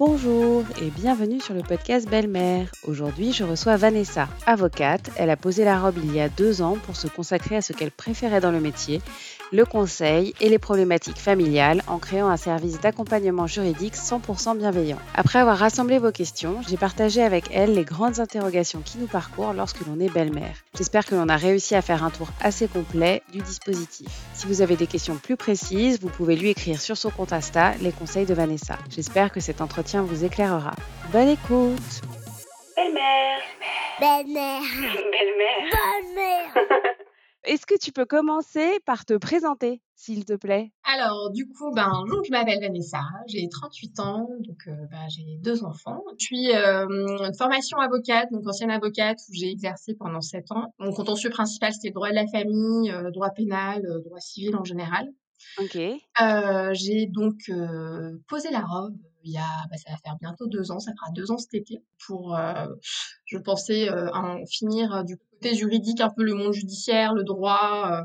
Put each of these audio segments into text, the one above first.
Bonjour et bienvenue sur le podcast Belle-Mère. Aujourd'hui, je reçois Vanessa, avocate. Elle a posé la robe il y a deux ans pour se consacrer à ce qu'elle préférait dans le métier, le conseil et les problématiques familiales en créant un service d'accompagnement juridique 100% bienveillant. Après avoir rassemblé vos questions, j'ai partagé avec elle les grandes interrogations qui nous parcourent lorsque l'on est belle-mère. J'espère que l'on a réussi à faire un tour assez complet du dispositif. Si vous avez des questions plus précises, vous pouvez lui écrire sur son compte Insta les conseils de Vanessa. J'espère que cet entretien vous éclairera. Bonne écoute Belle-mère Belle-mère Belle-mère Belle-mère Est-ce que tu peux commencer par te présenter, s'il te plaît? Alors, du coup, ben, donc, je m'appelle Vanessa, j'ai 38 ans, donc euh, ben, j'ai deux enfants. Je suis euh, de formation avocate, donc ancienne avocate, où j'ai exercé pendant 7 ans. Mon contentieux principal, c'était le droit de la famille, euh, droit pénal, droit civil en général. Ok. J'ai donc posé la robe il y a, bah, ça va faire bientôt deux ans, ça fera deux ans cet été, pour, euh, je pensais euh, en finir euh, du côté juridique, un peu le monde judiciaire, le droit. euh.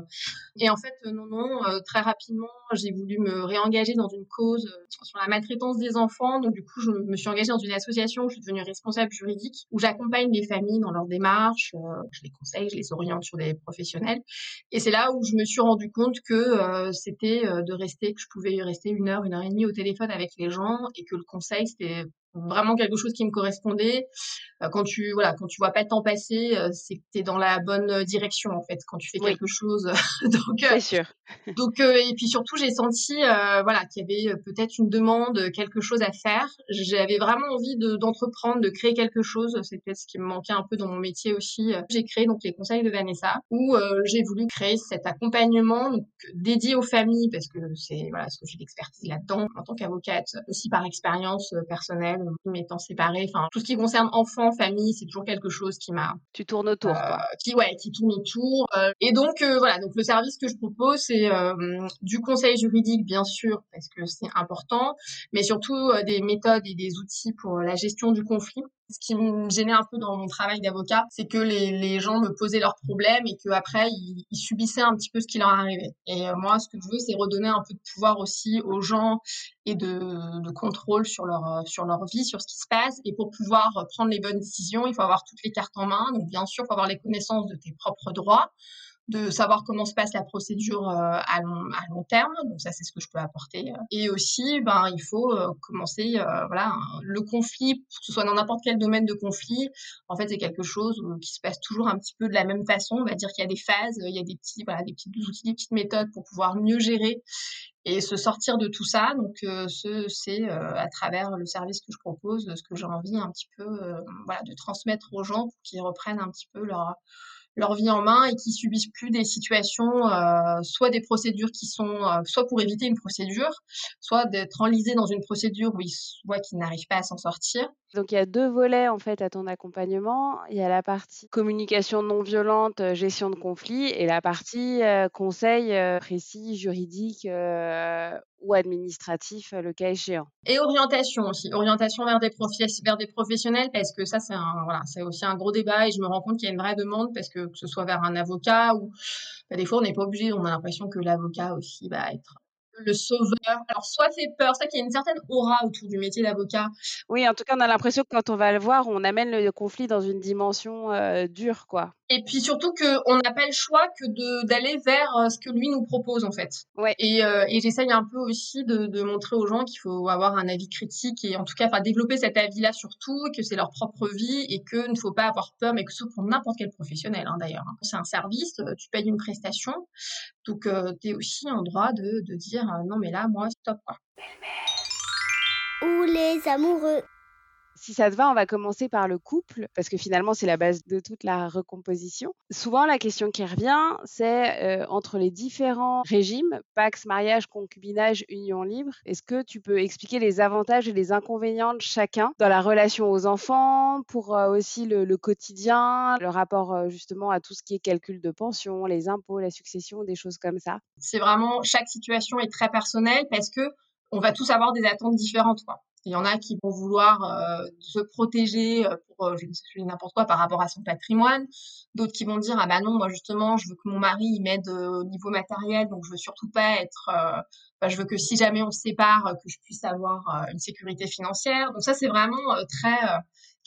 et en fait, non, non, très rapidement, j'ai voulu me réengager dans une cause sur la maltraitance des enfants. Donc du coup, je me suis engagée dans une association, où je suis devenue responsable juridique, où j'accompagne les familles dans leurs démarches, euh, je les conseille, je les oriente sur des professionnels. Et c'est là où je me suis rendu compte que c'était de rester, que je pouvais rester une heure, une heure et demie au téléphone avec les gens et que le conseil, c'était vraiment quelque chose qui me correspondait. Euh, quand tu voilà, quand tu vois pas le temps passer, euh, c'est que tu es dans la bonne direction en fait quand tu fais Oui. quelque chose. donc euh, sûr. donc euh, et puis surtout j'ai senti euh, voilà qu'il y avait euh, peut-être une demande, euh, quelque chose à faire. J'avais vraiment envie de d'entreprendre, de créer quelque chose. C'est peut-être ce qui me manquait un peu dans mon métier aussi. J'ai créé donc les conseils de Vanessa où euh, j'ai voulu créer cet accompagnement donc, dédié aux familles parce que c'est voilà ce que j'ai d'expertise là-dedans en tant qu'avocate, aussi par expérience euh, personnelle, euh, m'étant séparée. Enfin tout ce qui concerne enfants, famille, c'est toujours quelque chose qui m'a Tu tournes autour, quoi. euh, qui ouais qui tourne autour euh, et donc euh, voilà donc le service que je propose c'est euh, du conseil juridique bien sûr parce que c'est important mais surtout des méthodes et des outils pour la gestion du conflit ce qui me gênait un peu dans mon travail d'avocat c'est que les, gens me posaient leurs problèmes et que après ils, ils subissaient un petit peu ce qui leur arrivait et euh, moi ce que je veux c'est redonner un peu de pouvoir aussi aux gens et de, de contrôle sur leur euh, sur leur vie, sur ce qui se passe. Et pour pouvoir euh, prendre les bonnes décisions, il faut avoir toutes les cartes en main. Donc bien sûr, il faut avoir les connaissances de tes propres droits, de savoir comment se passe la procédure euh, à long, à long terme. Donc ça, c'est ce que je peux apporter. Et aussi, ben il faut euh, commencer, euh, voilà, le conflit, que ce soit dans n'importe quel domaine de conflit. En fait, c'est quelque chose qui se passe toujours un petit peu de la même façon. On va dire qu'il y a des phases, il y a des petits, voilà, des petits outils, des petites méthodes pour pouvoir mieux gérer et se sortir de tout ça. Donc, euh, ce, c'est euh, à travers le service que je propose, ce que j'ai envie un petit peu euh, voilà, de transmettre aux gens pour qu'ils reprennent un petit peu leur, leur vie en main et qu'ils subissent plus des situations, euh, soit des procédures qui sont, euh, soit pour éviter une procédure, soit d'être enlisés dans une procédure où ils voient qu'ils n'arrivent pas à s'en sortir. Donc il y a deux volets en fait à ton accompagnement. Il y a la partie communication non violente, euh, gestion de conflit, et la partie euh, conseil précis, juridique ou administratif, euh, le cas échéant. Et orientation aussi, orientation vers des, profes- vers des professionnels parce que ça c'est voilà, aussi un gros débat et je me rends compte qu'il y a une vraie demande parce que que ce soit vers un avocat ou bah, des fois on n'est pas obligé, on a l'impression que l'avocat aussi va être le sauveur. Alors soit fait peur, c'est vrai qu'il y a une certaine aura autour du métier d'avocat. Oui, en tout cas, on a l'impression que quand on va le voir, on amène le conflit dans une dimension euh, dure, quoi. Et puis surtout qu'on n'a pas le choix que de d'aller vers euh, ce que lui nous propose en fait. Ouais. Et, euh, et j'essaye un peu aussi de, de montrer aux gens qu'il faut avoir un avis critique et en tout cas enfin développer cet avis-là surtout, que c'est leur propre vie et que ne faut pas avoir peur, mais que ce soit pour n'importe quel professionnel hein, d'ailleurs. hein. C'est un service, euh, tu payes une prestation, donc euh, tu es aussi en droit de, de dire euh, non mais là moi stop quoi. Ou les amoureux Si ça te va, on va commencer par le couple, parce que finalement, c'est la base de toute la recomposition. Souvent, la question qui revient, c'est euh, entre les différents régimes, Pax, mariage, concubinage, union libre, est-ce que tu peux expliquer les avantages et les inconvénients de chacun dans la relation aux enfants, pour euh, aussi le, quotidien, le rapport euh, justement à tout ce qui est calcul de pension, les impôts, la succession, des choses comme ça? C'est vraiment chaque situation est très personnelle parce que on va tous avoir des attentes différentes. Il y en a qui vont vouloir euh, se protéger euh, pour pour je ne sais n'importe quoi par rapport à son patrimoine. D'autres qui vont dire ah bah non moi justement je veux que mon mari m'aide au niveau matériel donc je veux surtout pas être bah, je veux que si jamais on se sépare que je puisse avoir une sécurité financière. Donc ça c'est vraiment très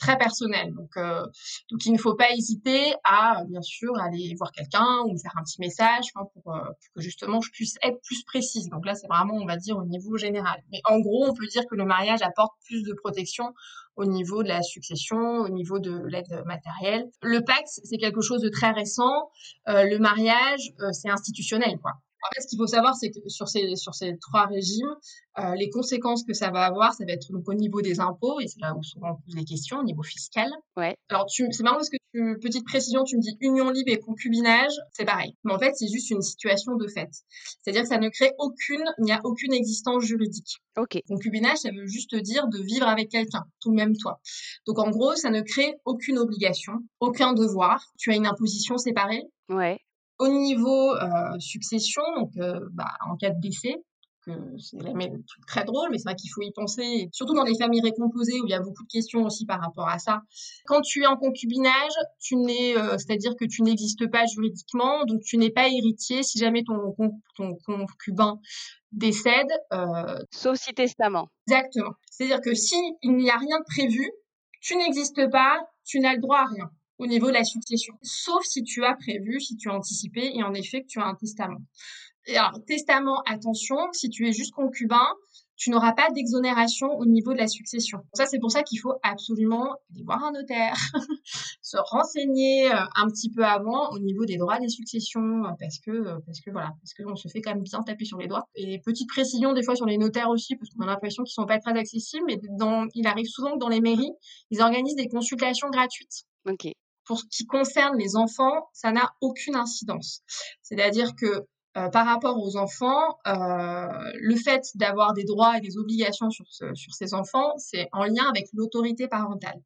très personnel. Donc, euh, donc il ne faut pas hésiter à, bien sûr, aller voir quelqu'un ou faire un petit message pour, pour, que justement je puisse être plus précise. Donc là, c'est vraiment, on va dire, au niveau général. Mais en gros, on peut dire que le mariage apporte plus de protection au niveau de la succession, au niveau de l'aide matérielle. Le Pax, c'est quelque chose de très récent. Euh, le mariage, euh, c'est institutionnel, quoi. En fait, ce qu'il faut savoir, c'est que sur ces, sur ces trois régimes, euh, les conséquences que ça va avoir, ça va être donc au niveau des impôts, et c'est là où souvent on pose les questions, au niveau fiscal. Ouais. Alors, c'est marrant parce que, tu, petite précision, tu me dis union libre et concubinage, c'est pareil. Mais en fait, c'est juste une situation de fait. C'est-à-dire que ça ne crée aucune, il n'y a aucune existence juridique. Ok. Concubinage, ça veut juste dire de vivre avec quelqu'un, tout le même toi. Donc, en gros, ça ne crée aucune obligation, aucun devoir. Tu as une imposition séparée. Ouais. Au niveau euh, succession, donc euh, bah, en cas de décès, que c'est très drôle, mais c'est vrai qu'il faut y penser, surtout dans les familles récomposées où il y a beaucoup de questions aussi par rapport à ça. Quand tu es en concubinage, tu n'es, euh, c'est-à-dire que tu n'existes pas juridiquement, donc tu n'es pas héritier si jamais ton, ton concubin décède. Sauf si testament. Exactement. C'est-à-dire que si il n'y a rien de prévu, tu n'existes pas, tu n'as le droit à rien au niveau de la succession. Sauf si tu as prévu, si tu as anticipé et en effet que tu as un testament. Et alors, testament, attention, si tu es juste concubin, tu n'auras pas d'exonération au niveau de la succession. Ça, c'est pour ça qu'il faut absolument aller voir un notaire, se renseigner euh, un petit peu avant au niveau des droits des successions, parce que, parce que voilà, parce qu'on se fait quand même bien taper sur les doigts. Et petite précision des fois sur les notaires aussi, parce qu'on a l'impression qu'ils sont pas très accessibles, mais dans, il arrive souvent que dans les mairies, ils organisent des consultations gratuites. Ok pour ce qui concerne les enfants, ça n'a aucune incidence. C'est-à-dire que euh, par rapport aux enfants, euh, le fait d'avoir des droits et des obligations sur, sur ces enfants, c'est en lien avec l'autorité parentale.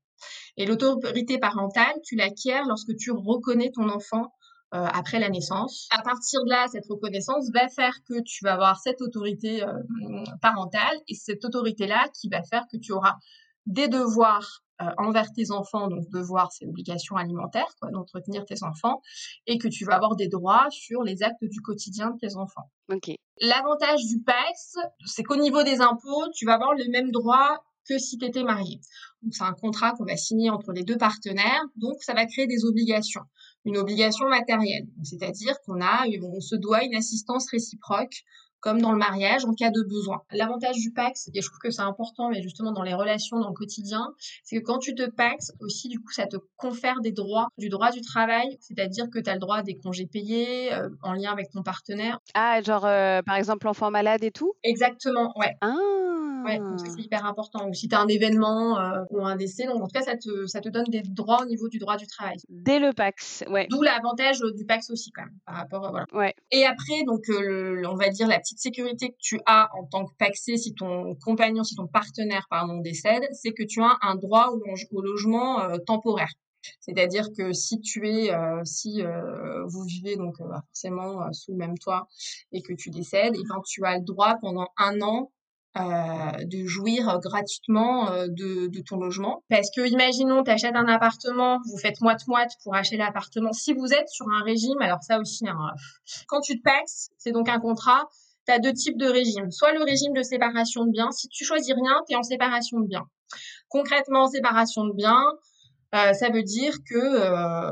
Et l'autorité parentale, tu l'acquiers lorsque tu reconnais ton enfant euh, après la naissance. À partir de là, cette reconnaissance va faire que tu vas avoir cette autorité parentale et cette autorité-là qui va faire que tu auras des devoirs euh, envers tes enfants, donc devoir, c'est l'obligation alimentaire, quoi, d'entretenir tes enfants, et que tu vas avoir des droits sur les actes du quotidien de tes enfants. Ok. L'avantage du PAX, c'est qu'au niveau des impôts, tu vas avoir le même droit que si tu étais marié. c'est un contrat qu'on va signer entre les deux partenaires, donc ça va créer des obligations. Une obligation matérielle, c'est-à-dire qu'on a, on se doit une assistance réciproque comme dans le mariage en cas de besoin. L'avantage du Pax, et je trouve que c'est important, mais justement dans les relations, dans le quotidien, c'est que quand tu te Pax, aussi du coup, ça te confère des droits, du droit du travail, c'est-à-dire que tu as le droit à des congés payés euh, en lien avec ton partenaire. Ah, genre euh, par exemple l'enfant malade et tout? Exactement, ouais. Ah Ouais, donc ça c'est hyper important. Ou si tu as un événement euh, ou un décès, donc en tout cas ça te, ça te donne des droits au niveau du droit du travail. Dès le Pax, ouais. D'où l'avantage du Pax aussi quand même par rapport voilà. Ouais. Et après donc on va dire la petite sécurité que tu as en tant que paxé si ton compagnon, si ton partenaire pardon décède, c'est que tu as un droit au, logement euh, temporaire. C'est-à-dire que si tu es, euh, si euh, vous vivez donc forcément sous le même toit et que tu décèdes, et ben tu as le droit pendant un an de jouir gratuitement de, de, ton logement. Parce que imaginons, tu achètes un appartement, vous faites moite-moite pour acheter l'appartement. Si vous êtes sur un régime, alors ça aussi, hein, quand tu te paxes, c'est donc un contrat, tu as deux types de régimes. Soit le régime de séparation de biens. Si tu choisis rien, tu es en séparation de biens. Concrètement, séparation de biens, euh, ça veut dire que euh,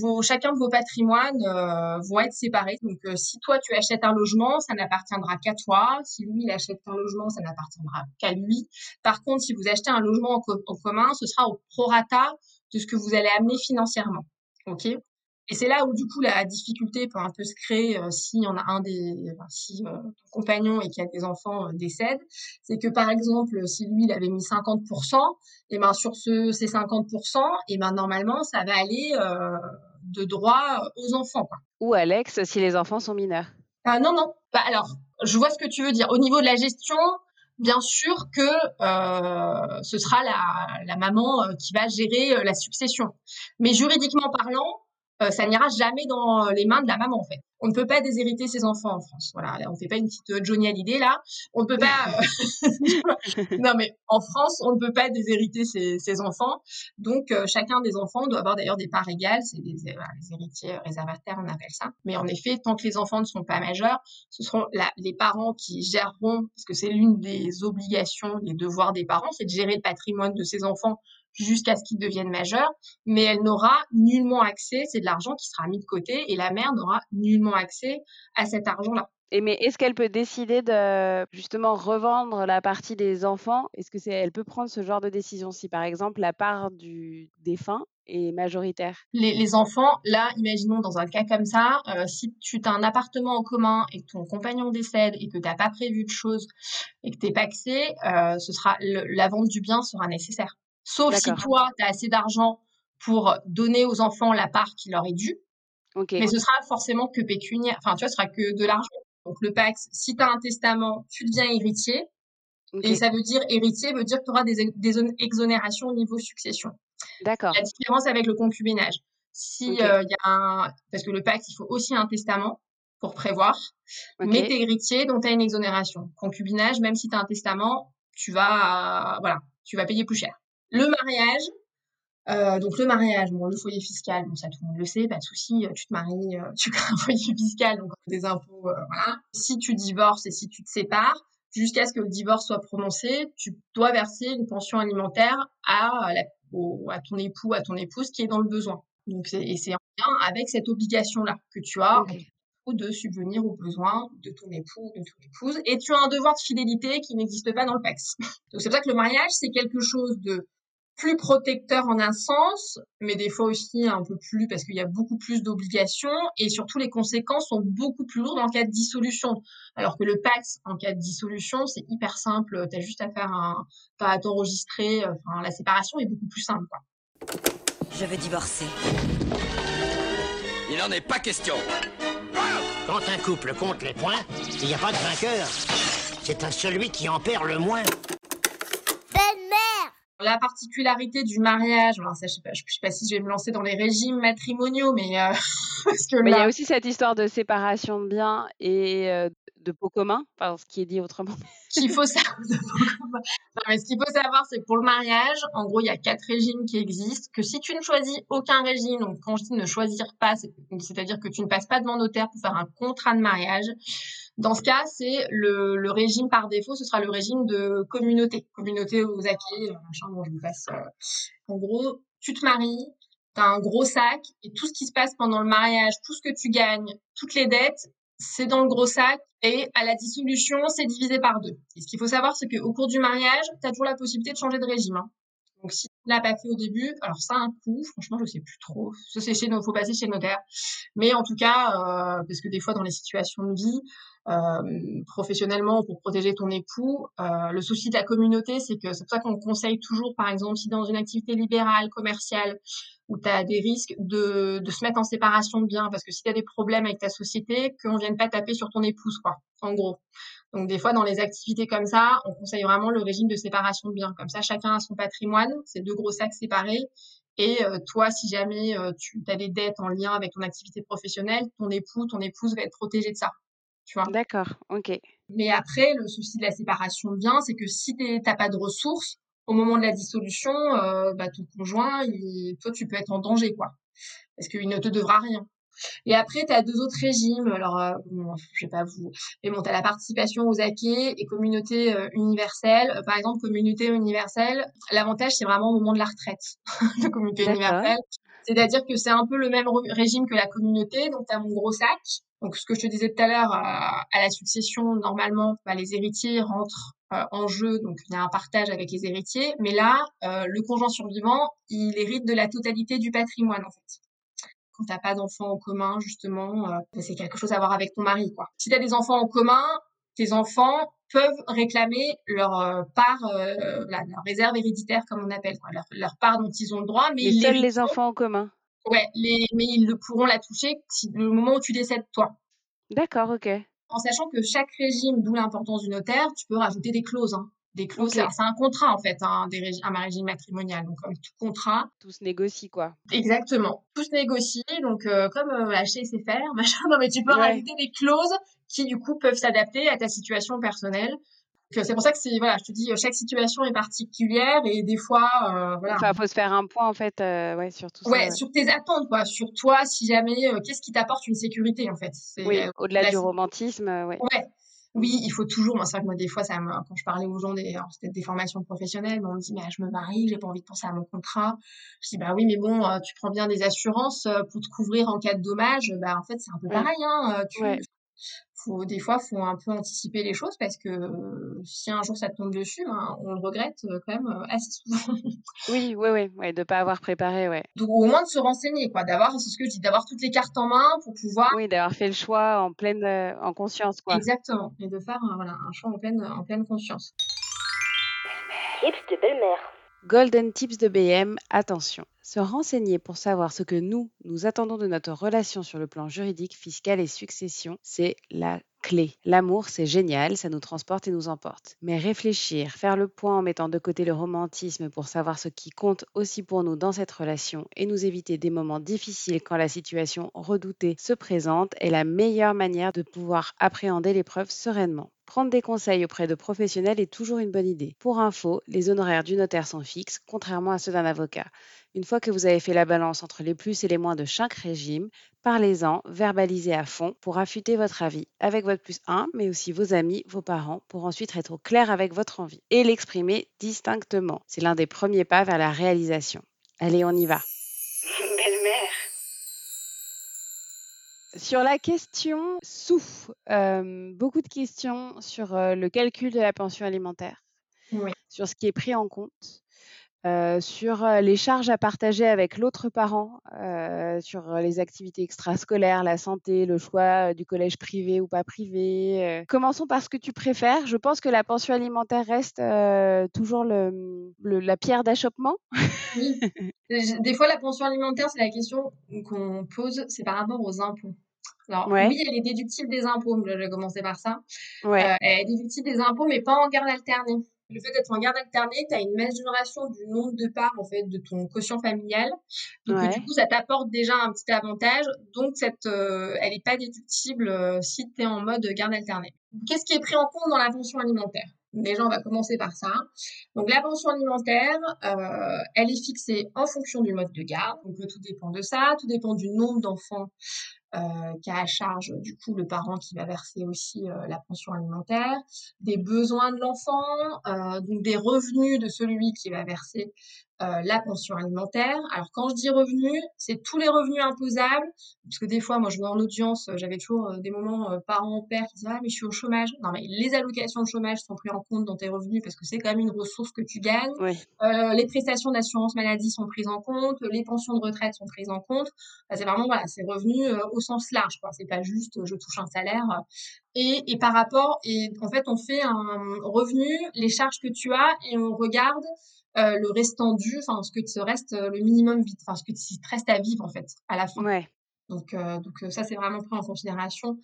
vos, chacun de vos patrimoines euh, vont être séparés. Donc, euh, si toi, tu achètes un logement, ça n'appartiendra qu'à toi. Si lui, il achète un logement, ça n'appartiendra qu'à lui. Par contre, si vous achetez un logement en, commun, ce sera au prorata de ce que vous allez amener financièrement. OK? Et c'est là où du coup la difficulté peut un peu se créer euh, si on a un des, si euh, ton compagnon et qui a des enfants euh, décède, c'est que par exemple si lui il avait mis 50%, et ben sur ce ces 50%, et ben normalement ça va aller de droit aux enfants. Quoi. Ou Alex si les enfants sont mineurs. Ah non non. Bah alors je vois ce que tu veux dire. Au niveau de la gestion, bien sûr que euh, ce sera la, la maman qui va gérer la succession. Mais juridiquement parlant, euh, ça n'ira jamais dans les mains de la maman en fait. on ne peut pas déshériter ses enfants en France. Voilà, on ne fait pas une petite euh, Johnny Hallyday là. On ne peut pas. non, mais en France, on ne peut pas déshériter ses, ses enfants. Donc, euh, chacun des enfants doit avoir d'ailleurs des parts égales. C'est des, les héritiers réservataires, on appelle ça. Mais en effet, tant que les enfants ne sont pas majeurs, ce seront la, les parents qui géreront, parce que c'est l'une des obligations, des devoirs des parents, c'est de gérer le patrimoine de ses enfants jusqu'à ce qu'ils deviennent majeurs, mais elle n'aura nullement accès, c'est de l'argent qui sera mis de côté, et la mère n'aura nullement accès à cet argent-là. Et mais est-ce qu'elle peut décider de justement revendre la partie des enfants? Est-ce que c'est elle peut prendre ce genre de décision si par exemple la part du défunt est majoritaire? Les, les enfants, là, imaginons dans un cas comme ça, euh, si tu as un appartement en commun et que ton compagnon décède et que tu n'as pas prévu de choses et que tu n'es pas axé, euh, ce sera le, la vente du bien sera nécessaire. Sauf si toi, tu as assez d'argent pour donner aux enfants la part qui leur est due. Okay. Mais ce sera forcément que pécuniaire. Enfin, tu vois, ce sera que de l'argent. Donc, le Pax, si tu as un testament, tu deviens héritier. Okay. Et ça veut dire, héritier veut dire que tu auras des, des, exonérations au niveau succession. D'accord. La différence avec le concubinage. Si okay. euh, y a un, parce que le Pax, il faut aussi un testament pour prévoir. Mais tu es héritier, donc tu as une exonération. Concubinage, même si tu as un testament, tu vas, euh, voilà, tu vas payer plus cher. Le mariage, euh, donc le mariage, bon, le foyer fiscal, bon, ça tout le monde le sait, pas de souci, tu te maries, euh, tu crées un foyer fiscal, donc des impôts, euh, voilà. Si tu divorces et si tu te sépares, jusqu'à ce que le divorce soit prononcé, tu dois verser une pension alimentaire à, la, au, à ton époux, à ton épouse qui est dans le besoin. Donc c'est, et c'est en lien avec cette obligation-là que tu as okay. de subvenir aux besoins de ton époux, de ton épouse, et tu as un devoir de fidélité qui n'existe pas dans le PAX. Donc c'est pour ça que le mariage, c'est quelque chose de plus protecteur en un sens, mais des fois aussi un peu plus parce qu'il y a beaucoup plus d'obligations et surtout les conséquences sont beaucoup plus lourdes en cas de dissolution. Alors que le Pax, en cas de dissolution, c'est hyper simple. Tu as juste à faire un, t'as à t'enregistrer. Enfin, la séparation est beaucoup plus simple, quoi. Je veux divorcer. Il n'en est pas question. Quand un couple compte les points, il n'y a pas de vainqueur. C'est à celui qui en perd le moins. La particularité du mariage, alors ça, je sais pas, je sais pas si je vais me lancer dans les régimes matrimoniaux, mais euh, parce que là... mais il y a aussi cette histoire de séparation de biens et euh, de pots communs, enfin ce qui est dit autrement. Qu'il faut savoir, non, mais ce qu'il faut savoir, c'est que pour le mariage, en gros, il y a quatre régimes qui existent. Que si tu ne choisis aucun régime, donc quand je dis ne choisir pas, c'est-à-dire que tu ne passes pas devant notaire pour faire un contrat de mariage, dans ce cas, c'est le, le, régime par défaut, ce sera le régime de communauté, communauté aux acquis, machin, bon, je vous passe. Euh, en gros, tu te maries, tu as un gros sac, et tout ce qui se passe pendant le mariage, tout ce que tu gagnes, toutes les dettes, c'est dans le gros sac, et à la dissolution, c'est divisé par deux. Et ce qu'il faut savoir, c'est qu'au cours du mariage, tu as toujours la possibilité de changer de régime. Hein. Donc, si tu l'as pas fait au début, alors ça a un coût, franchement, je sais plus trop. Ça, c'est chez, faut passer chez le notaire. Mais en tout cas, euh, parce que des fois, dans les situations de vie, euh, professionnellement pour protéger ton époux. Euh, le souci de la communauté, c'est que c'est pour ça qu'on conseille toujours, par exemple, si dans une activité libérale, commerciale, où tu as des risques de, de se mettre en séparation de biens, parce que si tu as des problèmes avec ta société, qu'on vienne pas taper sur ton épouse, quoi, en gros. Donc des fois, dans les activités comme ça, on conseille vraiment le régime de séparation de biens. Comme ça, chacun a son patrimoine, c'est deux gros sacs séparés. Et euh, toi, si jamais euh, tu as des dettes en lien avec ton activité professionnelle, ton époux, ton épouse va être protégé de ça tu vois. D'accord, ok. Mais après, le souci de la séparation de biens, c'est que si t'as pas de ressources, au moment de la dissolution, euh, bah, ton conjoint, il, toi, tu peux être en danger, quoi. Parce qu'il ne te devra rien. Et après, tu as deux autres régimes. Alors, euh, bon, je vais pas vous... Mais bon, tu as la participation aux acquis et communauté euh, universelle. Euh, par exemple, communauté universelle, l'avantage, c'est vraiment au moment de la retraite de communauté universelle. C'est-à-dire que c'est un peu le même régime que la communauté. Donc, tu as mon gros sac. Donc, ce que je te disais tout à l'heure, à la succession, normalement, bah, les héritiers rentrent euh, en jeu, donc il y a un partage avec les héritiers. Mais là, euh, le conjoint survivant, il hérite de la totalité du patrimoine, en fait quand t'as pas d'enfants en commun, justement, euh, c'est quelque chose à voir avec ton mari, quoi. Si t'as des enfants en commun, tes enfants peuvent réclamer leur euh, part, euh, la, leur réserve héréditaire, comme on appelle, quoi, leur, leur, part dont ils ont le droit, mais, seuls les enfants en commun. Ouais, les, mais ils le pourront la toucher si, le moment où tu décèdes toi. D'accord, ok. En sachant que chaque régime, d'où l'importance du notaire, tu peux rajouter des clauses. Hein Des clauses, c'est un contrat en fait, hein, des régi- un régime matrimonial. Donc comme tout contrat, Tout se négocie, quoi. exactement. Tout se négocie. Donc euh, comme euh, c'est faire, machin. Non mais tu peux Ouais. rajouter des clauses qui du coup peuvent s'adapter à ta situation personnelle. Euh, c'est pour ça que c'est voilà, je te dis, chaque situation est particulière et des fois, euh, voilà. Enfin, faut se faire un point, en fait, euh, ouais, sur tout ça. Ouais, sur tes attentes, quoi. Sur toi, si jamais, euh, qu'est-ce qui t'apporte une sécurité, en fait? Oui, au-delà la du romantisme, ouais. Ouais. Oui, il faut toujours, moi, c'est vrai que moi, des fois, ça me, quand je parlais aux gens des, alors, c'était des formations professionnelles, mais on me dit, mais je me marie, j'ai pas envie de penser à mon contrat. Je dis, bah oui, mais bon, euh, tu prends bien des assurances euh, pour te couvrir en cas de dommage. Bah, en fait, c'est un peu pareil, hein. euh, Tu, Ouais. Faut, des fois, faut un peu anticiper les choses parce que euh, si un jour ça te tombe dessus, ben, on le regrette euh, quand même euh, assez souvent. Oui, oui, oui, ouais, de pas avoir préparé, ouais. Donc, au moins de se renseigner, quoi, d'avoir, c'est ce que je dis, d'avoir toutes les cartes en main pour pouvoir Oui, d'avoir fait le choix en pleine, euh, en conscience, quoi. Exactement, et de faire voilà, un choix en pleine, en pleine conscience. Tips de belle-mère. Golden Tips de BM, attention. Se renseigner pour savoir ce que nous, nous attendons de notre relation sur le plan juridique, fiscal et succession, c'est la clé. L'amour, c'est génial, ça nous transporte et nous emporte. Mais réfléchir, faire le point en mettant de côté le romantisme pour savoir ce qui compte aussi pour nous dans cette relation et nous éviter des moments difficiles quand la situation redoutée se présente est la meilleure manière de pouvoir appréhender l'épreuve sereinement. Prendre des conseils auprès de professionnels est toujours une bonne idée. Pour info, les honoraires du notaire sont fixes, contrairement à ceux d'un avocat. Une fois que vous avez fait la balance entre les plus et les moins de chaque régime, parlez-en, verbalisez à fond pour affûter votre avis avec votre plus 1, mais aussi vos amis, vos parents, pour ensuite être au clair avec votre envie et l'exprimer distinctement. C'est l'un des premiers pas vers la réalisation. Allez, on y va. Sur la question sous, euh, beaucoup de questions sur euh, le calcul de la pension alimentaire, Oui. sur ce qui est pris en compte, euh, sur euh, les charges à partager avec l'autre parent, euh, sur les activités extrascolaires, la santé, le choix du collège privé ou pas privé. Commençons par ce que tu préfères. Je pense que la pension alimentaire reste euh, toujours le, le- la pierre d'achoppement. Oui. Des fois, la pension alimentaire, c'est la question qu'on pose, c'est par rapport aux impôts. Alors, Ouais. oui, elle est déductible des impôts, je vais commencer par ça. Ouais, elle est déductible des impôts, mais pas en garde alternée. Le fait d'être en garde alternée, tu as une majoration du nombre de parts, en fait, de ton quotient familial. Donc, Ouais. du coup, ça t'apporte déjà un petit avantage. Donc, cette, euh, elle n'est pas déductible euh, si tu es en mode garde alternée. Qu'est-ce qui est pris en compte dans la pension alimentaire? Déjà, on va commencer par ça. Donc, la pension alimentaire, euh, elle est fixée en fonction du mode de garde. Donc, tout dépend de ça. Tout dépend du nombre d'enfants euh, qu'a à charge du coup le parent qui va verser aussi euh, la pension alimentaire, des besoins de l'enfant, euh, donc des revenus de celui qui va verser euh, la pension alimentaire. Alors quand je dis revenus, c'est tous les revenus imposables, parce que des fois, moi je vais en audience, j'avais toujours des moments euh, parents-père qui disaient ah mais je suis au chômage. Non mais les allocations de chômage sont prises en compte dans tes revenus parce que c'est quand même une ressource que tu gagnes. Euh, les prestations d'assurance maladie sont prises en compte, les pensions de retraite sont prises en compte. Enfin, c'est vraiment voilà, c'est revenu euh, au sens large, quoi. C'est pas juste euh, je touche un salaire. euh. Et, et par rapport, et en fait, on fait un revenu, les charges que tu as, et on regarde euh, le restant dû, enfin ce que te reste, le minimum vite, enfin ce que tu te reste à vivre en fait à la fin. Ouais. Donc, euh, donc ça, c'est vraiment pris en considération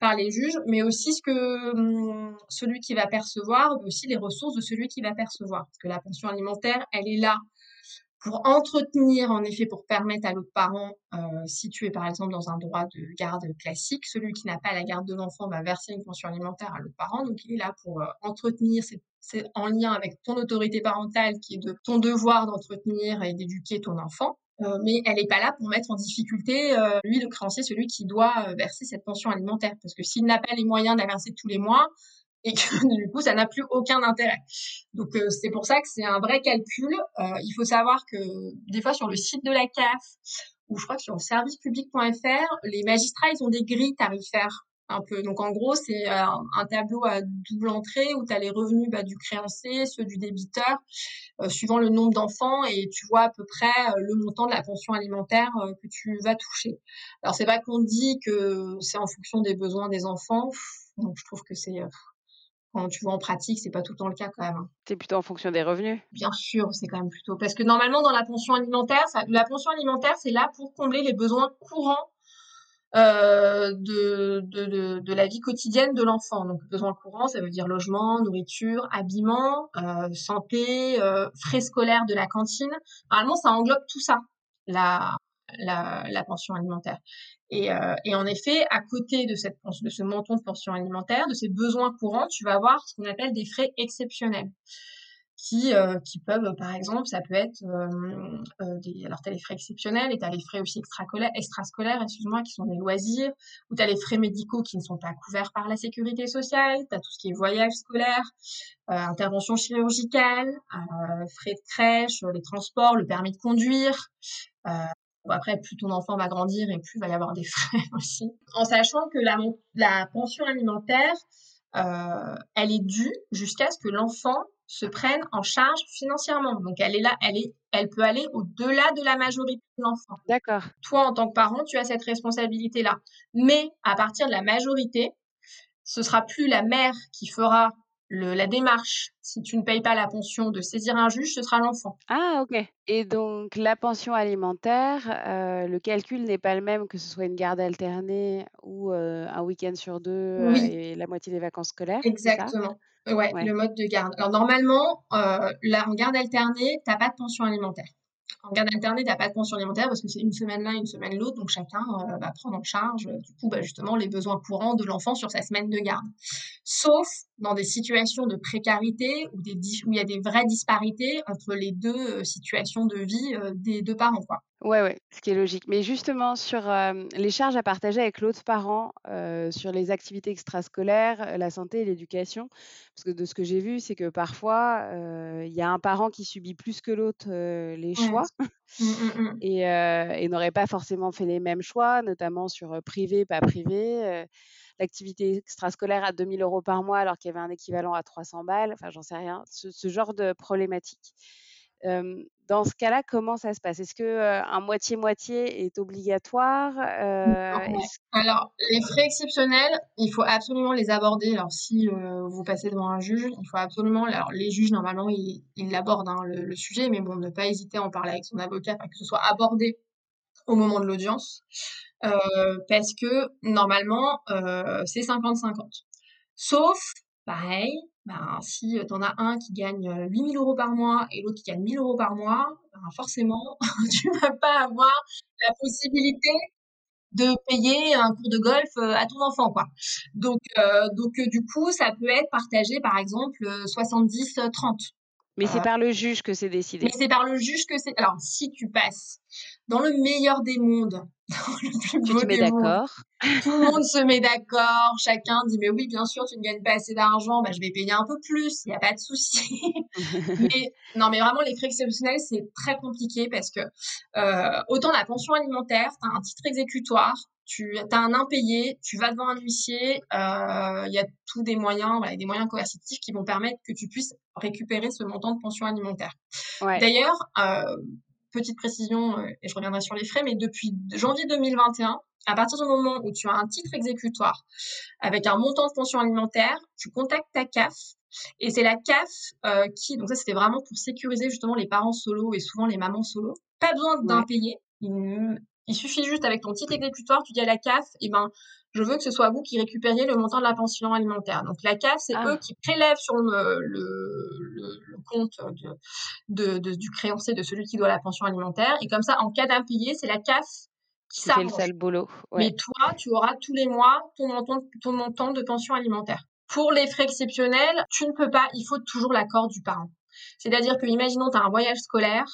par les juges, mais aussi ce que hum, celui qui va percevoir, mais aussi les ressources de celui qui va percevoir. Parce que la pension alimentaire, elle est là pour entretenir, en effet, pour permettre à l'autre parent, euh, si tu es par exemple dans un droit de garde classique, celui qui n'a pas la garde de l'enfant va verser une pension alimentaire à l'autre parent, donc il est là pour euh, entretenir, c'est en lien avec ton autorité parentale qui est de ton devoir d'entretenir et d'éduquer ton enfant. Euh, mais elle n'est pas là pour mettre en difficulté euh, lui le créancier, celui qui doit verser cette pension alimentaire, parce que s'il n'a pas les moyens de verser tous les mois, et que du coup ça n'a plus aucun intérêt. Donc euh, c'est pour ça que c'est un vrai calcul. Euh, il faut savoir que des fois sur le site de la CAF ou je crois que sur servicepublic.fr, les magistrats ils ont des grilles tarifaires un peu. Donc en gros c'est euh, un tableau à double entrée où tu as les revenus bah, du créancier, ceux du débiteur, suivant le nombre d'enfants et tu vois à peu près le montant de la pension alimentaire que tu vas toucher. Alors c'est pas qu'on dit que c'est en fonction des besoins des enfants. Donc je trouve que c'est quand tu vois en pratique, c'est pas tout le temps le cas quand même. hein. C'est plutôt en fonction des revenus. Bien sûr, c'est quand même plutôt parce que normalement dans la pension alimentaire, ça- la pension alimentaire c'est là pour combler les besoins courants euh, de, de, de, de, la vie quotidienne de l'enfant. Donc, besoins courants, ça veut dire logement, nourriture, habillement, euh, santé, euh, frais scolaires de la cantine. Normalement, ça englobe tout ça, la, la, la pension alimentaire. Et, euh, et, en effet, à côté de, cette, de ce montant de pension alimentaire, de ces besoins courants, tu vas avoir ce qu'on appelle des frais exceptionnels qui, euh, qui peuvent, par exemple, ça peut être euh, euh, des, alors tu as les frais exceptionnels et tu as les frais aussi extrascolaires, extrascolaires excuse-moi, qui sont des loisirs, ou tu as les frais médicaux qui ne sont pas couverts par la sécurité sociale, tu as tout ce qui est voyage scolaire, euh, intervention chirurgicale, euh, frais de crèche, les transports, le permis de conduire. Après, plus ton enfant va grandir et plus il va y avoir des frais aussi. En sachant que la, la pension alimentaire, elle est due jusqu'à ce que l'enfant se prennent en charge financièrement. Donc elle est là, elle est, elle peut aller au-delà de la majorité de l'enfant. D'accord. Toi, en tant que parent, tu as cette responsabilité-là. Mais à partir de la majorité, ce sera plus la mère qui fera le, la démarche, si tu ne payes pas la pension, de saisir un juge, ce sera l'enfant. Ah, ok. Et donc, la pension alimentaire, euh, le calcul n'est pas le même que ce soit une garde alternée ou euh, un week-end sur deux oui. euh, et la moitié des vacances scolaires. Exactement. Ouais, ouais, le mode de garde. Alors, normalement, là, en garde alternée, tu n'as pas de pension alimentaire. En garde alternée, t'as pas de pension alimentaire parce que c'est une semaine l'un, une semaine l'autre, donc chacun euh, va prendre en charge, euh, du coup, bah, justement, les besoins courants de l'enfant sur sa semaine de garde. Sauf dans des situations de précarité où il y a des vraies disparités entre les deux euh, situations de vie des deux parents, quoi. Ouais, ouais, ce qui est logique. Mais justement, sur euh, les charges à partager avec l'autre parent, euh, sur les activités extrascolaires, la santé et l'éducation, parce que de ce que j'ai vu, c'est que parfois, euh, il y a un parent qui subit plus que l'autre les choix mmh, mmh, mmh. et, et n'aurait pas forcément fait les mêmes choix, notamment sur privé, pas privé. L'activité extrascolaire à 2000 euros par mois alors qu'il y avait un équivalent à 300 balles, enfin, j'en sais rien, ce, ce genre de problématique dans ce cas-là, comment ça se passe? Est-ce que un moitié-moitié est obligatoire euh, Alors, les frais exceptionnels, il faut absolument les aborder. Alors, si euh, vous passez devant un juge, il faut absolument. Alors, les juges, normalement, ils, ils l'abordent, hein, le, le, sujet, mais bon, ne pas hésiter à en parler avec son avocat, que ce soit abordé au moment de l'audience. Parce que, normalement, c'est 50-50. Sauf, pareil, ben, si tu en as un qui gagne 8000 euros par mois et l'autre qui gagne 1000 euros par mois, ben, forcément, tu vas pas avoir la possibilité de payer un cours de golf à ton enfant, quoi. Donc, euh, donc du coup, ça peut être partagé, par exemple, 70-30. Mais c'est par le juge que c'est décidé. Mais c'est par le juge que c'est. Alors, si tu passes dans le meilleur des mondes, dans le plus tu beau te mets d'accord. Tout le monde se met d'accord. Chacun dit mais oui, bien sûr, tu ne gagnes pas assez d'argent, bah je vais payer un peu plus. Il n'y a pas de souci. mais non, mais vraiment les frais exceptionnels c'est très compliqué parce que euh, autant la pension alimentaire, tu as un titre exécutoire, tu as un impayé, tu vas devant un huissier, euh, il y a tous des moyens, voilà, des moyens coercitifs qui vont permettre que tu puisses récupérer ce montant de pension alimentaire. Ouais. D'ailleurs, euh, petite précision, euh, et je reviendrai sur les frais, mais depuis janvier 2021, à partir du moment où tu as un titre exécutoire avec un montant de pension alimentaire, tu contactes ta CAF et c'est la CAF euh, qui, donc ça c'était vraiment pour sécuriser justement les parents solo et souvent les mamans solo, pas besoin d'impayé. Il, il suffit juste avec ton titre exécutoire, tu dis à la CAF, eh ben, je veux que ce soit vous qui récupériez le montant de la pension alimentaire. Donc la CAF, c'est Ah. eux qui prélèvent sur le, le, le- le compte de, de- de- du créancier de celui qui doit la pension alimentaire. Et comme ça, en cas d'impayé, c'est la CAF qui fait le s'arrange. sale boulot. Ouais. Mais toi, tu auras tous les mois ton montant, ton montant de pension alimentaire. Pour les frais exceptionnels, tu ne peux pas, il faut toujours l'accord du parent. C'est-à-dire que, imaginons, tu as un voyage scolaire,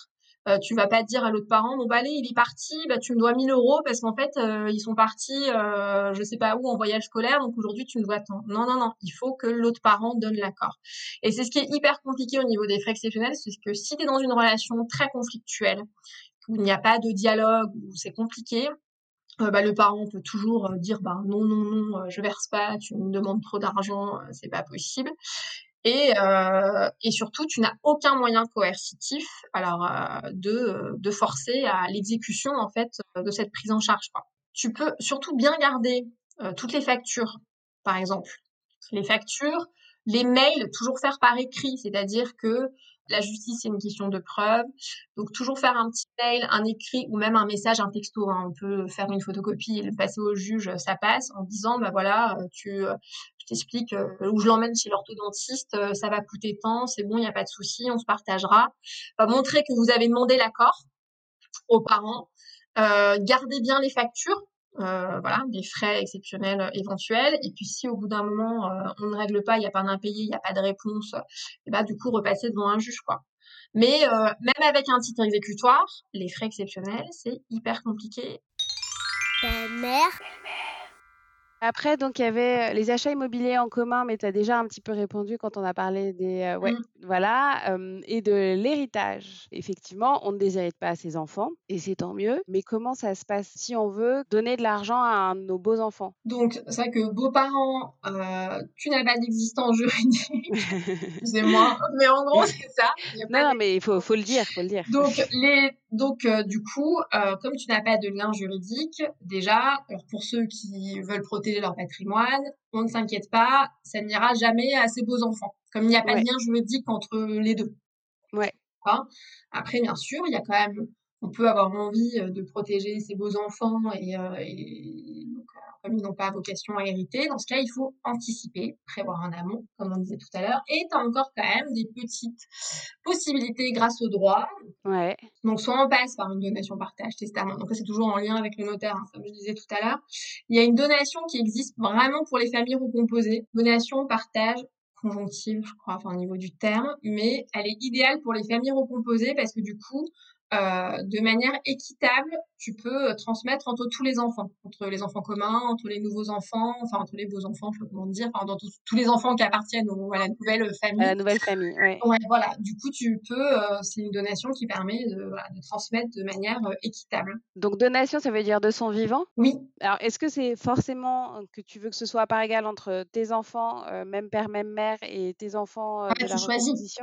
euh, tu vas pas dire à l'autre parent, bon bah allez, il est parti, bah tu me dois 1000 euros parce qu'en fait euh, ils sont partis, euh, je sais pas où en voyage scolaire, donc aujourd'hui tu me dois tant. Non non non, il faut que l'autre parent donne l'accord. Et c'est ce qui est hyper compliqué au niveau des frais exceptionnels, c'est que si tu es dans une relation très conflictuelle, où il n'y a pas de dialogue, où c'est compliqué, euh, bah, le parent peut toujours dire bah non non non je verse pas tu me demandes trop d'argent c'est pas possible et euh, et surtout tu n'as aucun moyen coercitif alors euh, de de forcer à l'exécution en fait de cette prise en charge quoi. tu peux surtout bien garder euh, toutes les factures par exemple les factures Les mails, toujours faire par écrit, c'est-à-dire que la justice, c'est une question de preuve. Donc, toujours faire un petit mail, un écrit ou même un message, un texto. Hein. On peut faire une photocopie et le passer au juge, ça passe, en disant, bah voilà, tu, je t'explique, euh, ou je l'emmène chez l'orthodontiste, ça va coûter tant, c'est bon, il n'y a pas de souci, on se partagera. Montrer que vous avez demandé l'accord aux parents. Euh, gardez bien les factures, euh, voilà, des frais exceptionnels euh, éventuels. Et puis si au bout d'un moment euh, on ne règle pas, il n'y a pas d'impayé, il n'y a pas de réponse, et bah du coup repasser devant un juge quoi. Mais même avec un titre exécutoire, les frais exceptionnels, c'est hyper compliqué. Après, donc, il y avait euh, les achats immobiliers en commun, mais tu as déjà un petit peu répondu quand on a parlé des. euh, ouais, Mmh. voilà. euh, et de l'héritage. Effectivement, on ne déshérite pas à ses enfants, et c'est tant mieux. Mais comment ça se passe si on veut donner de l'argent à un de nos beaux enfants? Donc c'est vrai que beaux-parents, euh, tu n'as pas d'existence juridique, excusez-moi, mais en gros c'est ça. Non, non, mais il faut, faut le dire, faut le dire. Donc, les, donc du coup, comme tu n'as pas de lien juridique, déjà, alors pour ceux qui veulent protéger leur patrimoine, on ne s'inquiète pas, ça n'ira jamais à ces beaux enfants. Comme il n'y a pas Ouais. de lien juridique entre les deux. Ouais. Après, bien sûr, il y a quand même, on peut avoir envie euh, de protéger ces beaux enfants et, euh, et donc, euh, comme ils n'ont pas vocation à hériter, dans ce cas, il faut anticiper, prévoir en amont, comme on disait tout à l'heure, et tu as encore quand même des petites possibilités grâce au droit. Ouais. Donc, soit on passe par une donation partage testament. Donc, c'est toujours en lien avec le notaire, hein, comme je disais tout à l'heure. Il y a une donation qui existe vraiment pour les familles recomposées. Donation partage conjonctive, je crois, enfin, au niveau du terme. Mais elle est idéale pour les familles recomposées parce que du coup, euh, de manière équitable, tu peux euh, transmettre entre tous les enfants, entre les enfants communs, entre les nouveaux enfants, enfin entre les beaux enfants, je sais pas comment dire, enfin dans tous- tous les enfants qui appartiennent au- à la nouvelle famille. À la nouvelle famille, ouais. Ouais, voilà. Du coup, tu peux, euh, c'est une donation qui permet de, voilà, de transmettre de manière euh, équitable. Donc, donation, ça veut dire de son vivant? Oui, Alors, est-ce que c'est forcément que tu veux que ce soit à part égale entre tes enfants, même père, même mère, et tes enfants Ouais, de la choisis.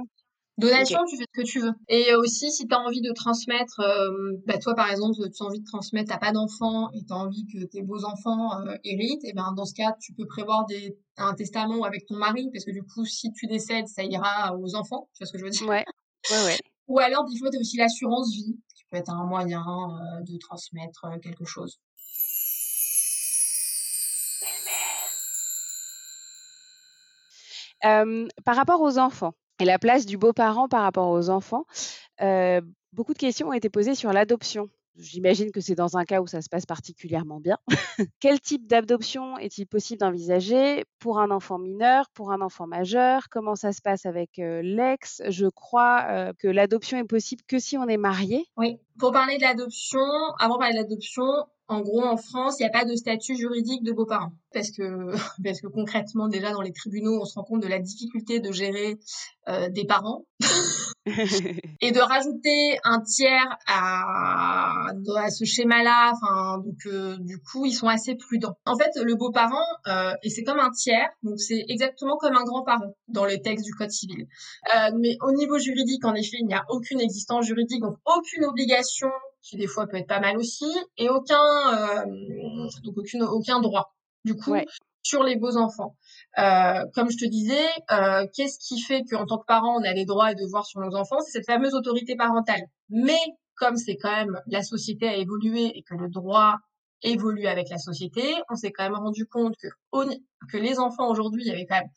Donation, tu fais ce que tu veux. Et aussi, si tu as envie de transmettre, euh, bah, toi par exemple, tu as envie de transmettre, t'as pas d'enfants et tu as envie que tes beaux-enfants euh, héritent, et ben dans ce cas, tu peux prévoir des, un testament avec ton mari, parce que du coup, si tu décèdes, ça ira aux enfants, tu vois ce que je veux dire? Ouais, ouais, ouais. Ou alors, des fois, tu as aussi l'assurance vie, qui peut être un moyen euh, de transmettre euh, quelque chose. Euh, par rapport aux enfants et la place du beau-parent par rapport aux enfants, euh, beaucoup de questions ont été posées sur l'adoption. J'imagine que c'est dans un cas où ça se passe particulièrement bien. Quel type d'adoption est-il possible d'envisager pour un enfant mineur, pour un enfant majeur? Comment ça se passe avec euh, l'ex? Je crois euh, que l'adoption est possible que si on est marié. Oui, pour parler de l'adoption, avant de parler de l'adoption, en gros, en France, il n'y a pas de statut juridique de beaux-parents. Parce que, parce que concrètement, déjà dans les tribunaux, on se rend compte de la difficulté de gérer euh, des parents. Et de rajouter un tiers à, à ce schéma-là, enfin, donc euh, du coup, ils sont assez prudents. En fait, le beau-parent, euh, et c'est comme un tiers, donc c'est exactement comme un grand-parent dans les textes du Code civil. Mais au niveau juridique, en effet, il n'y a aucune existence juridique, donc aucune obligation, qui des fois peut être pas mal aussi, et aucun, euh, donc aucune, aucun droit. Du coup, Ouais. sur les beaux enfants. Euh, comme je te disais, euh, qu'est-ce qui fait qu'en tant que parent, on a des droits et devoirs sur nos enfants? C'est cette fameuse autorité parentale. Mais comme c'est quand même la société a évolué et que le droit évolue avec la société, on s'est quand même rendu compte que, que les enfants aujourd'hui, il y avait quand même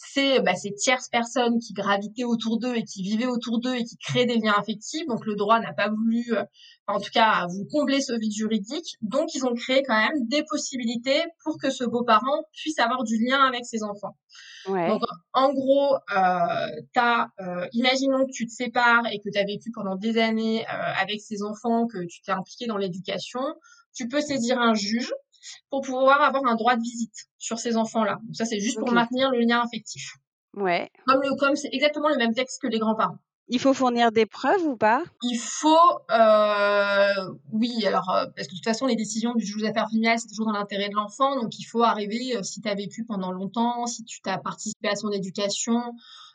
ces, bah, ces tierces personnes qui gravitaient autour d'eux et qui vivaient autour d'eux et qui créaient des liens affectifs. Donc le droit n'a pas voulu, euh, en tout cas, vous combler ce vide juridique. Donc ils ont créé quand même des possibilités pour que ce beau-parent puisse avoir du lien avec ses enfants. Ouais. Donc, en gros, euh, t'as, euh, imaginons que tu te sépares et que tu as vécu pendant des années euh, avec ces enfants, que tu t'es impliqué dans l'éducation, tu peux saisir un juge pour pouvoir avoir un droit de visite sur ces enfants-là. Donc ça, c'est juste pour maintenir le lien affectif. Ouais. Comme le comme c'est exactement le même texte que les grands-parents. Il faut fournir des preuves ou pas? Il faut, euh, oui, alors, euh, parce que de toute façon, les décisions du juge des affaires familiales, c'est toujours dans l'intérêt de l'enfant, donc il faut arriver, euh, si tu as vécu pendant longtemps, si tu t'as participé à son éducation,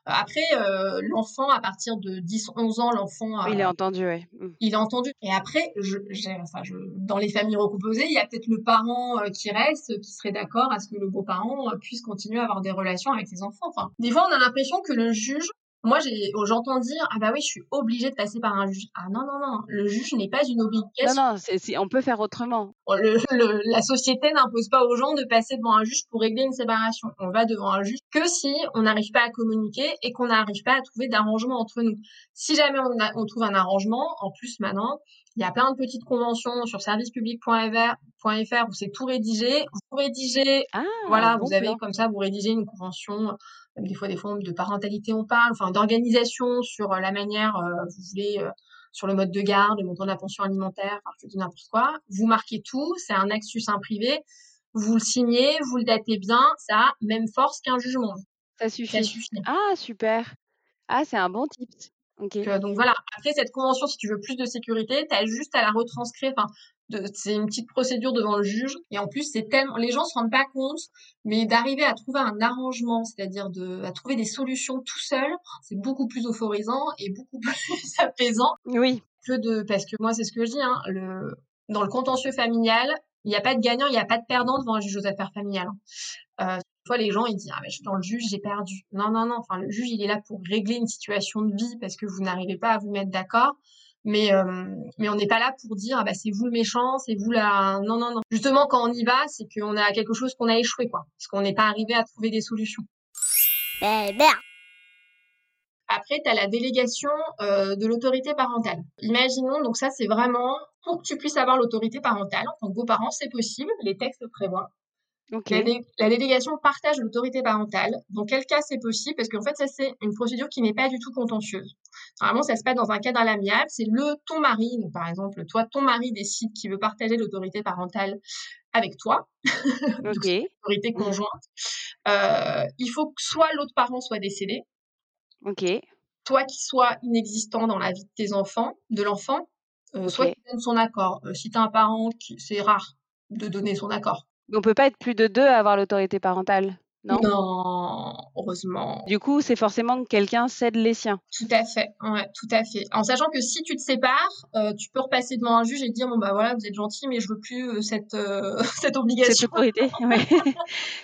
Après, euh, l'enfant, à partir de 10-11 ans, l'enfant, Il est entendu, ouais. Mm. il a entendu. Et après, je, j'ai- enfin, je, dans les familles recomposées, il y a peut-être le parent euh, qui reste, qui serait d'accord à ce que le beau-parent euh, puisse continuer à avoir des relations avec ses enfants. Enfin, des fois, on a l'impression que le juge, moi, j'entends dire, ah bah oui, je suis obligée de passer par un juge. Ah non, non, non, le juge n'est pas une Non, obligation. non, c'est, c'est- on peut faire autrement. Le- le- la société n'impose pas aux gens de passer devant un juge pour régler une séparation. On va devant un juge que si on n'arrive pas à communiquer et qu'on n'arrive pas à trouver d'arrangement entre nous. Si jamais on, a- on trouve un arrangement, en plus maintenant, il y a plein de petites conventions sur servicepublic.fr où c'est tout rédigé. Vous rédigez, Ah, voilà, bon vous avez plan. comme ça, vous rédigez une convention, des fois des formes de parentalité on parle, enfin d'organisation sur euh, la manière, euh, vous voulez, euh, sur le mode de garde, le montant de la pension alimentaire, enfin je dis n'importe quoi. Vous marquez tout, c'est un acte succinct privé, vous le signez, vous le datez bien, ça a même force qu'un jugement. Ça suffit. Ah, super. Ah, c'est un bon tips. Donc, donc voilà. Après cette convention, si tu veux plus de sécurité, tu as juste à la retranscrire. Enfin, c'est une petite procédure devant le juge. Et en plus, c'est tellement, les gens se rendent pas compte, mais d'arriver à trouver un arrangement, c'est-à-dire de, à trouver des solutions tout seul, c'est beaucoup plus euphorisant et beaucoup plus apaisant Oui, que de, parce que moi, c'est ce que je dis, hein, le, dans le contentieux familial, il n'y a pas de gagnant, il n'y a pas de perdant devant un juge aux affaires familiales. hein. Euh, les gens, ils disent, ah, mais je suis dans le juge, j'ai perdu. Non, non, non. Enfin, le juge, il est là pour régler une situation de vie parce que vous n'arrivez pas à vous mettre d'accord. Mais, euh, mais on n'est pas là pour dire, ah, bah, c'est vous le méchant, c'est vous la, non, non, non. Justement, quand on y va, c'est qu'on a quelque chose qu'on a échoué, quoi. Parce qu'on n'est pas arrivé à trouver des solutions. Belle-mère. Après, tu as la délégation euh, de l'autorité parentale. Imaginons, donc ça, c'est vraiment pour que tu puisses avoir l'autorité parentale en tant que beau-parent, c'est possible, les textes le prévoient. La, dé- la délégation partage l'autorité parentale. Dans quel cas c'est possible? Parce qu'en fait, ça, c'est une procédure qui n'est pas du tout contentieuse. Normalement, ça se passe dans un cadre à l'amiable. C'est le ton mari, donc par exemple, toi, ton mari décide qu'il veut partager l'autorité parentale avec toi, donc Ok. c'est l'autorité conjointe. Euh, il faut que soit l'autre parent soit décédé, Ok. toi qui sois inexistant dans la vie de tes enfants, de l'enfant, euh, soit qui donne son accord. Euh, si tu as un parent, qui, c'est rare de donner son accord. On peut pas être plus de deux à avoir l'autorité parentale, non? Non, heureusement. Du coup, c'est forcément que quelqu'un cède les siens. Tout à fait, ouais, tout à fait. En sachant que si tu te sépares, euh, tu peux repasser devant un juge et dire bon bah voilà, vous êtes gentil, mais je veux plus euh, cette euh, cette Cette obligation. autorité, ouais.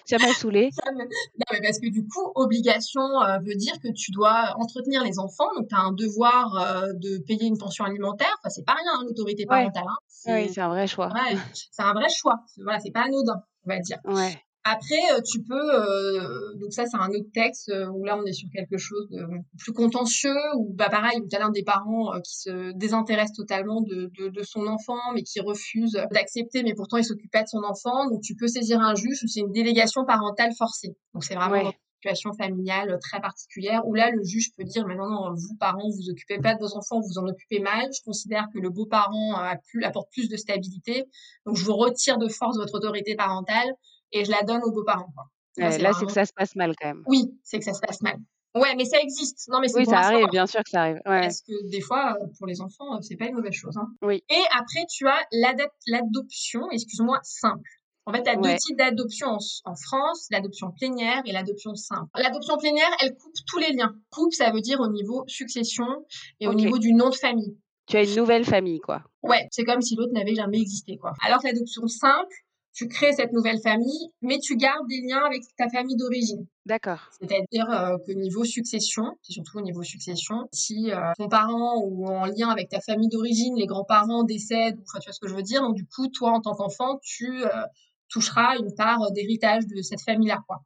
Ça m'a me- Non, mais parce que du coup, obligation euh, veut dire que tu dois entretenir les enfants, donc tu as un devoir euh, de payer une pension alimentaire. Enfin, c'est pas rien, hein, l'autorité Ouais. parentale. Hein. Oui, C'est un vrai choix. ouais, c'est un vrai choix. Voilà, c'est pas anodin, on va dire. Ouais. Après, euh, tu peux, euh, donc ça c'est un autre texte euh, où là on est sur quelque chose de plus contentieux, où bah pareil, où tu as l'un des parents euh, qui se désintéresse totalement de, de, de son enfant, mais qui refuse d'accepter, mais pourtant il s'occupe pas de son enfant, donc tu peux saisir un juge, ou c'est une délégation parentale forcée. Donc c'est vraiment Ouais. situation familiale très particulière, où là le juge peut dire, mais non, non, vous parents, vous vous occupez pas de vos enfants, vous en occupez mal, je considère que le beau-parent apporte plus de stabilité, donc je vous retire de force votre autorité parentale, et je la donne aux beaux-parents. là, c'est que ça se passe mal quand même. Oui, c'est que ça se passe mal. Ouais, mais ça existe. Non, mais Oui, ça arrive, bien sûr que ça arrive. Ouais. Parce que des fois, euh, pour les enfants, euh, c'est pas une mauvaise chose. hein. Oui. Et après, tu as l'adoption, excuse-moi, simple. En fait, tu as deux types d'adoption en, en France, l'adoption plénière et l'adoption simple. L'adoption plénière, elle coupe tous les liens. Coupe, ça veut dire au niveau succession et au niveau du nom de famille. Tu as une nouvelle famille, quoi. Ouais, c'est comme si l'autre n'avait jamais existé, quoi. Alors que l'adoption simple, tu crées cette nouvelle famille, mais tu gardes des liens avec ta famille d'origine. D'accord. C'est-à-dire euh, que niveau succession, c'est surtout au niveau succession, si euh, ton parent ou en lien avec ta famille d'origine, les grands-parents décèdent, enfin tu vois ce que je veux dire, donc du coup, toi en tant qu'enfant, tu euh, toucheras une part d'héritage de cette famille-là, quoi.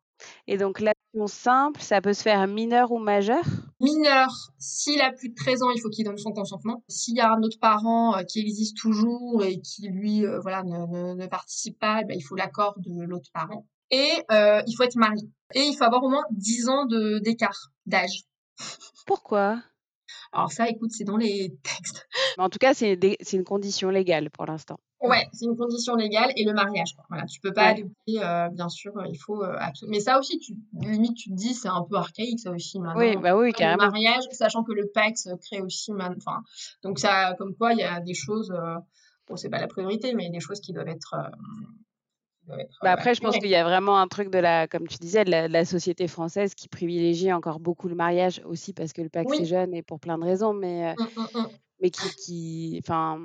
Et donc, l'adoption simple, ça peut se faire mineur ou majeur? Mineur, s'il a plus de 13 ans, il faut qu'il donne son consentement. S'il y a un autre parent euh, qui existe toujours et qui lui, euh, voilà, ne, ne, ne participe pas, eh ben, il faut l'accord de l'autre parent. Et euh, il faut être marié. Et il faut avoir au moins 10 ans de d'écart d'âge. Pourquoi? Alors ça, écoute, c'est dans les textes. Mais en tout cas, c'est une condition légale pour l'instant. Ouais, c'est une condition légale et le mariage. Quoi. Voilà, tu peux pas Ouais. adopter, euh, bien sûr, euh, il faut euh, Mais ça aussi, tu limite, tu te dis, c'est un peu archaïque, ça aussi maintenant. Oui, bah oui, le carrément. mariage, sachant que le Pax crée aussi, enfin, donc ça, comme quoi, il y a des choses. euh, bon, c'est pas la priorité, mais des choses qui doivent être, euh, être. Bah, euh, après, je pense qu'il y a vraiment un truc de la comme tu disais, de la de la société française qui privilégie encore beaucoup le mariage aussi parce que le Pacs, c'est Oui. jeune et pour plein de raisons, mais heu, Mmh, mmh, mmh. mais qui qui enfin,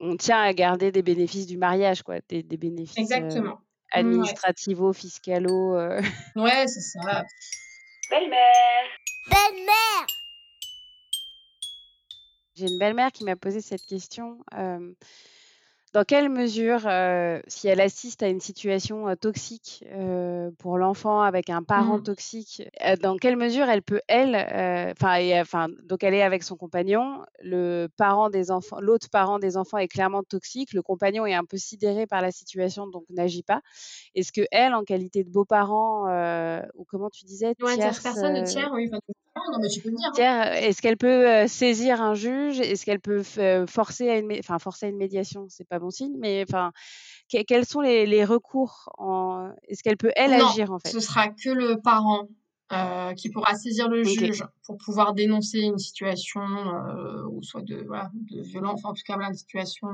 on tient à garder des bénéfices du mariage, quoi, des des bénéfices, heu, Exactement. Mmh, ouais. administrativos, fiscalo, heu Ouais, c'est ça. Belle-mère! Belle-mère J'ai une belle-mère qui m'a posé cette question, dans quelle mesure, heu, si elle assiste à une situation, heu, toxique, heu, pour l'enfant avec un parent Mmh. toxique, dans quelle mesure elle peut elle, enfin donc elle est avec son compagnon, le parent des enfants l'autre parent des enfants est clairement toxique, le compagnon est un peu sidéré par la situation donc n'agit pas. Est-ce qu'elle, en qualité de beau-parent, ou comment tu disais? Ouais, tierce personne, tiers, oui, enfin, non, non, mais tu peux le dire, hein. est-ce qu'elle peut, saisir un juge? Est-ce qu'elle peut forcer à une mé enfin forcer à une médiation, c'est pas bon mais enfin, que quels sont les les recours en est-ce qu'elle peut elle Non, agir en fait? ce sera que le parent, heu, qui pourra saisir le juge pour pouvoir dénoncer une situation, heu, ou soit de voilà, de violence, en tout cas voilà, une situation,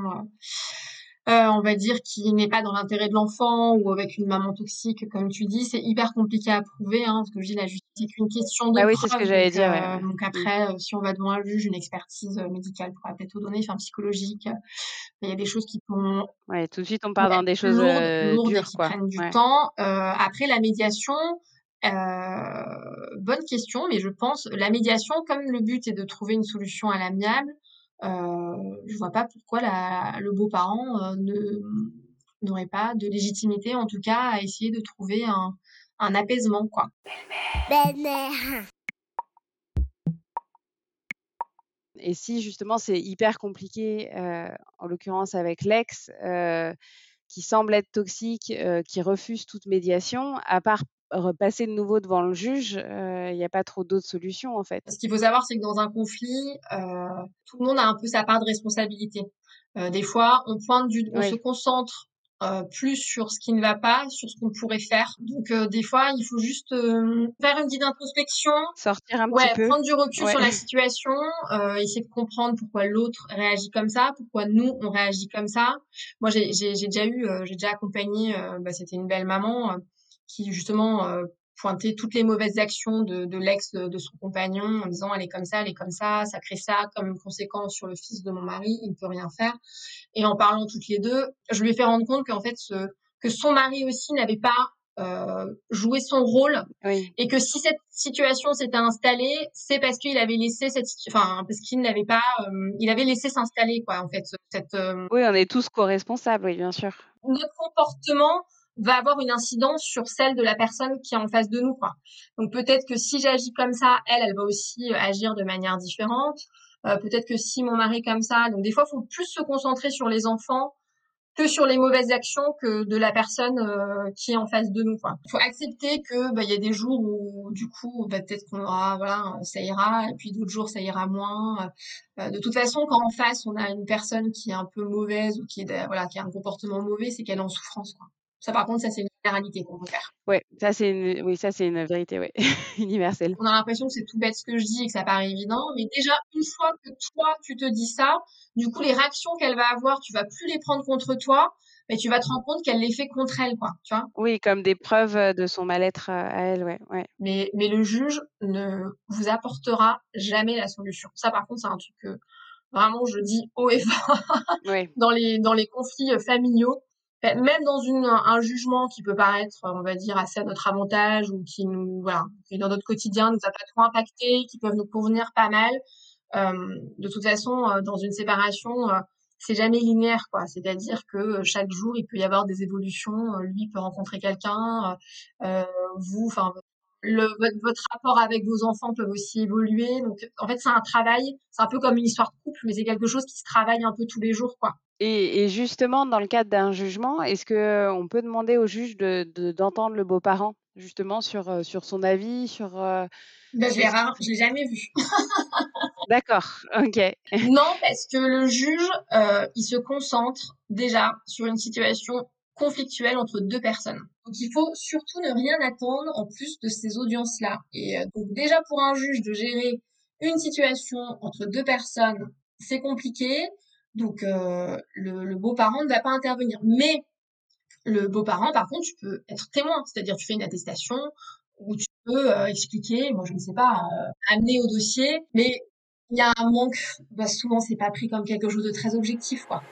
heu, on va dire qui n'est pas dans l'intérêt de l'enfant ou avec une maman toxique comme tu dis. C'est hyper compliqué à prouver, hein, parce que je dis la justice c'est qu'une question de Bah oui, c'est ce que j'allais dire, ouais. donc Mmh. après, heu, si on va devant un juge, une expertise, heu, médicale pourra peut-être donner, enfin psychologique, il y a des choses qui sont Ouais, tout de suite on part dans des choses, lourdes lourdes et qui quoi. prennent du Ouais. temps. Après la médiation, bonne question, mais je pense la médiation, comme le but est de trouver une solution à l'amiable, je vois pas pourquoi le beau-parent, ne n'aurait pas de légitimité, en tout cas, à essayer de trouver un un apaisement, quoi. Belle-mère Et si justement c'est hyper compliqué, heu, en l'occurrence avec l'ex, qui semble être toxique, qui refuse toute médiation, à part repasser de nouveau devant le juge, heu, il y a pas trop d'autres solutions en fait? Ce qu'il faut savoir, c'est que dans un conflit, heu, tout le monde a un peu sa part de responsabilité. Heu, des fois, on pointe du on se concentre, plus sur ce qui ne va pas, sur ce qu'on pourrait faire. Donc des fois, il faut juste, faire une petite introspection, Sortir un petit ouais, peu? prendre du recul Ouais. sur la situation, essayer de comprendre pourquoi l'autre réagit comme ça, pourquoi nous, on réagit comme ça. Moi, j'ai déjà eu, j'ai déjà accompagné, bah, c'était une belle maman, qui justement, heu, pointait toutes les mauvaises actions de de l'ex de de son compagnon en disant: «Elle est comme ça, elle est comme ça, ça crée ça comme conséquence sur le fils de mon mari, il ne peut rien faire» et en parlant toutes les 2, je lui ai fait rendre compte qu'en fait ce que son mari aussi n'avait pas, heu, joué son rôle Oui. et que si cette situation s'était installée, c'est parce qu'il avait laissé cette enfin, parce qu'il n'avait pas, hem, il avait laissé s'installer quoi, en fait, cette, Oui, on est tous co-responsables, oui, bien sûr. notre comportement va avoir une incidence sur celle de la personne qui est en face de nous, quoi. Donc peut-être que si j'agis comme ça, elle, elle va aussi, heu, agir de manière différente. Heu, peut-être que si mon mari est comme ça donc des fois, il faut plus se concentrer sur les enfants que sur les mauvaises actions que de la personne, heu, qui est en face de nous. Il faut accepter que, bah, il y a des jours où du coup, bah, peut-être qu'on aura voilà, ça ira et puis d'autres jours ça ira moins. Heu, de toute façon, quand en face on a une personne qui est un peu mauvaise ou qui est voilà, qui a un comportement mauvais, c'est qu'elle est en souffrance, quoi. Ça par contre, ça c'est une généralité qu'on peut faire. Ouais, ça c'est une oui, ça c'est une vérité, ouais, universelle. On a l'impression que c'est tout bête ce que je dis et que ça paraît évident, mais déjà une fois que toi tu te dis ça, du coup les réactions qu'elle va avoir, tu vas plus les prendre contre toi, mais tu vas te rendre compte qu'elle les fait contre elle, quoi, tu vois? Oui, comme des preuves, heu, de son mal-être, heu, à elle, ouais, ouais. Mais mais le juge ne vous apportera jamais la solution. Ça par contre, c'est un truc que vraiment je dis haut et fort dans les dans les conflits, heu, familiaux. Bah, même dans une un jugement qui peut paraître, on va dire, assez à notre avantage ou qui nous voilà, qui dans notre quotidien nous a pas trop impactés, qui peuvent nous convenir pas mal. Hem, de toute façon, heu, dans une séparation, heu, c'est jamais linéaire, quoi. C'est-à-dire que, chaque jour, il peut y avoir des évolutions, lui peut rencontrer quelqu'un, heu, vous enfin, le votre votre rapport avec vos enfants peuvent aussi évoluer. Donc en fait, c'est un travail, c'est un peu comme une histoire de couple, mais c'est quelque chose qui se travaille un peu tous les jours, quoi. Et et justement, dans le cadre d'un jugement, est-ce qu'on peut demander au juge de de d'entendre le beau-parent? Justement sur, heu, sur son avis, sur, heu, Bah, je l'ai jamais vu. D'accord, OK. Non, parce que le juge, heu, il se concentre déjà sur une situation conflictuelle entre 2 personnes. Donc il faut surtout ne rien attendre en plus de ces audiences-là et donc déjà pour un juge de gérer une situation entre 2 personnes, c'est compliqué. Donc heu, le beau-parent ne va pas intervenir. Mais Le beau-parent, par contre, tu peux être témoin, c'est-à-dire tu fais une attestation où tu peux euh, expliquer, moi je ne sais pas, euh, amener au dossier, mais il y a un manque, bah, souvent c'est pas pris comme quelque chose de très objectif, quoi.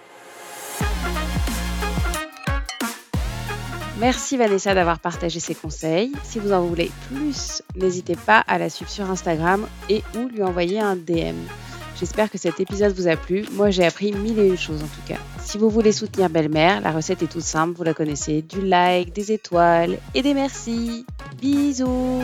Merci Vanessa d'avoir partagé ses conseils. Si vous en voulez plus, n'hésitez pas à la suivre sur Instagram et ou lui envoyer un DM. J'espère que cet épisode vous a plu. Moi, j'ai appris mille et une choses en tout cas. Si vous voulez soutenir Belle-Mère, la recette est toute simple, vous la connaissez. Du like, des étoiles et des merci. Bisous